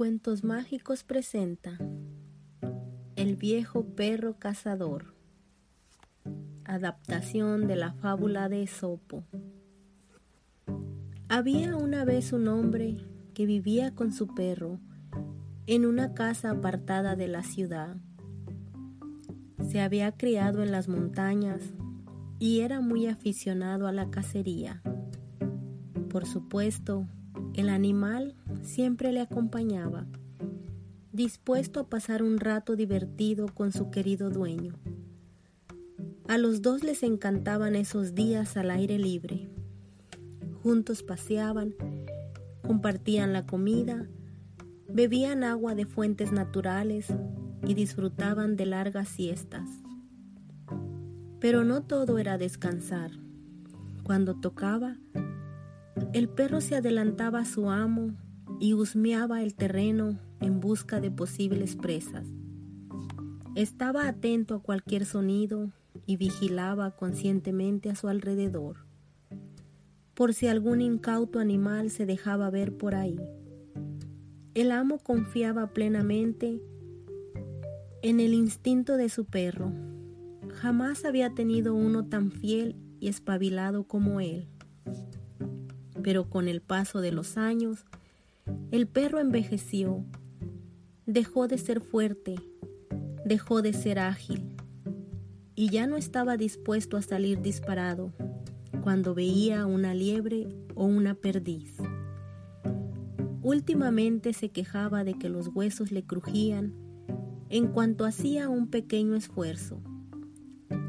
Cuentos Mágicos presenta El viejo perro cazador. Adaptación de la fábula de Esopo. Había una vez un hombre que vivía con su perro en una casa apartada de la ciudad. Se había criado en las montañas y era muy aficionado a la cacería. Por supuesto, el animal siempre le acompañaba, dispuesto a pasar un rato divertido con su querido dueño. A los dos les encantaban esos días al aire libre. Juntos paseaban, compartían la comida, bebían agua de fuentes naturales y disfrutaban de largas siestas. Pero no todo era descansar. Cuando tocaba, el perro se adelantaba a su amo y husmeaba el terreno en busca de posibles presas. Estaba atento a cualquier sonido y vigilaba conscientemente a su alrededor, por si algún incauto animal se dejaba ver por ahí. El amo confiaba plenamente en el instinto de su perro. Jamás había tenido uno tan fiel y espabilado como él pero con el paso de los años, el perro envejeció, dejó de ser fuerte, dejó de ser ágil y ya no estaba dispuesto a salir disparado cuando veía una liebre o una perdiz. Últimamente se quejaba de que los huesos le crujían en cuanto hacía un pequeño esfuerzo.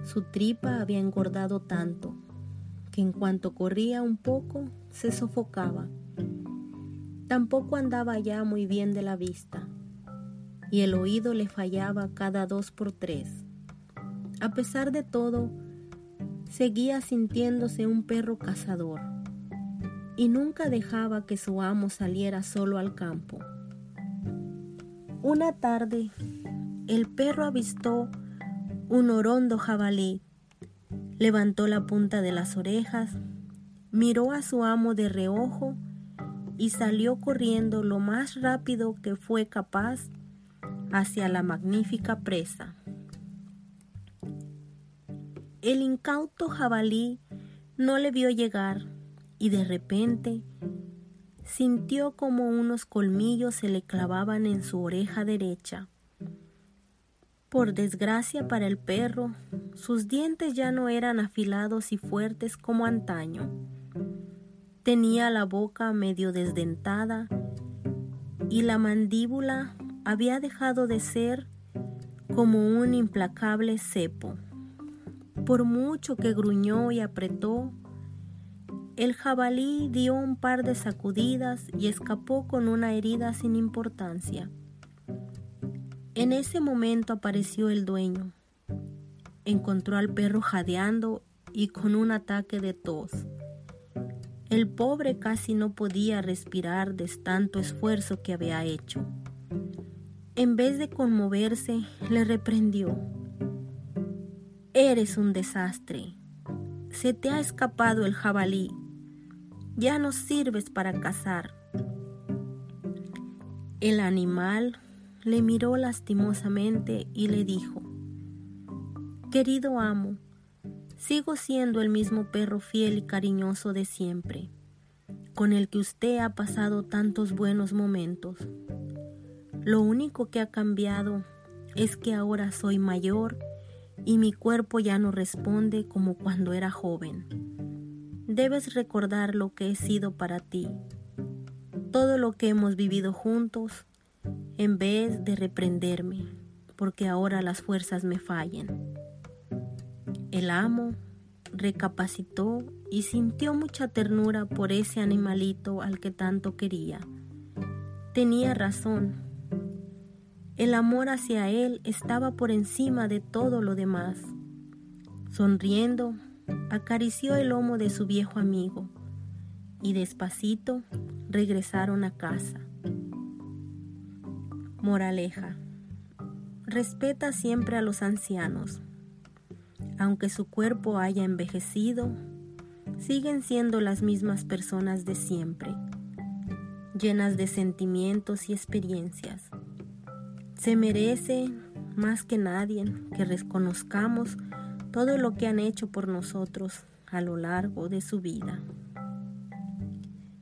Su tripa había engordado tanto que en cuanto corría un poco se sofocaba. Tampoco andaba ya muy bien de la vista y el oído le fallaba cada dos por tres. A pesar de todo, seguía sintiéndose un perro cazador y nunca dejaba que su amo saliera solo al campo. Una tarde, el perro avistó un orondo jabalí Levantó la punta de las orejas, miró a su amo de reojo y salió corriendo lo más rápido que fue capaz hacia la magnífica presa. El incauto jabalí no le vio llegar y de repente sintió como unos colmillos se le clavaban en su oreja derecha. Por desgracia para el perro, sus dientes ya no eran afilados y fuertes como antaño. Tenía la boca medio desdentada y la mandíbula había dejado de ser como un implacable cepo. Por mucho que gruñó y apretó, el jabalí dio un par de sacudidas y escapó con una herida sin importancia. En ese momento apareció el dueño. Encontró al perro jadeando y con un ataque de tos. El pobre casi no podía respirar de tanto esfuerzo que había hecho. En vez de conmoverse, le reprendió. Eres un desastre. Se te ha escapado el jabalí. Ya no sirves para cazar. El animal le miró lastimosamente y le dijo, Querido amo, sigo siendo el mismo perro fiel y cariñoso de siempre, con el que usted ha pasado tantos buenos momentos. Lo único que ha cambiado es que ahora soy mayor y mi cuerpo ya no responde como cuando era joven. Debes recordar lo que he sido para ti, todo lo que hemos vivido juntos, en vez de reprenderme, porque ahora las fuerzas me fallan. El amo recapacitó y sintió mucha ternura por ese animalito al que tanto quería. Tenía razón. El amor hacia él estaba por encima de todo lo demás. Sonriendo, acarició el lomo de su viejo amigo y despacito regresaron a casa. Moraleja. Respeta siempre a los ancianos. Aunque su cuerpo haya envejecido, siguen siendo las mismas personas de siempre. llenas de sentimientos y experiencias. Se merece más que nadie que reconozcamos todo lo que han hecho por nosotros a lo largo de su vida.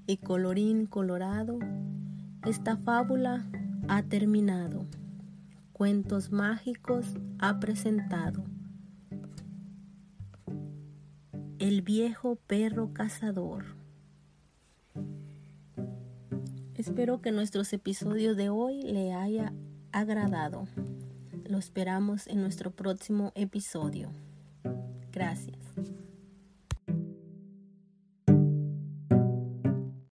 Y colorín colorado, esta fábula ha terminado. Cuentos mágicos ha presentado. El viejo perro cazador. Espero que nuestros episodios de hoy le haya agradado. Lo esperamos en nuestro próximo episodio. Gracias.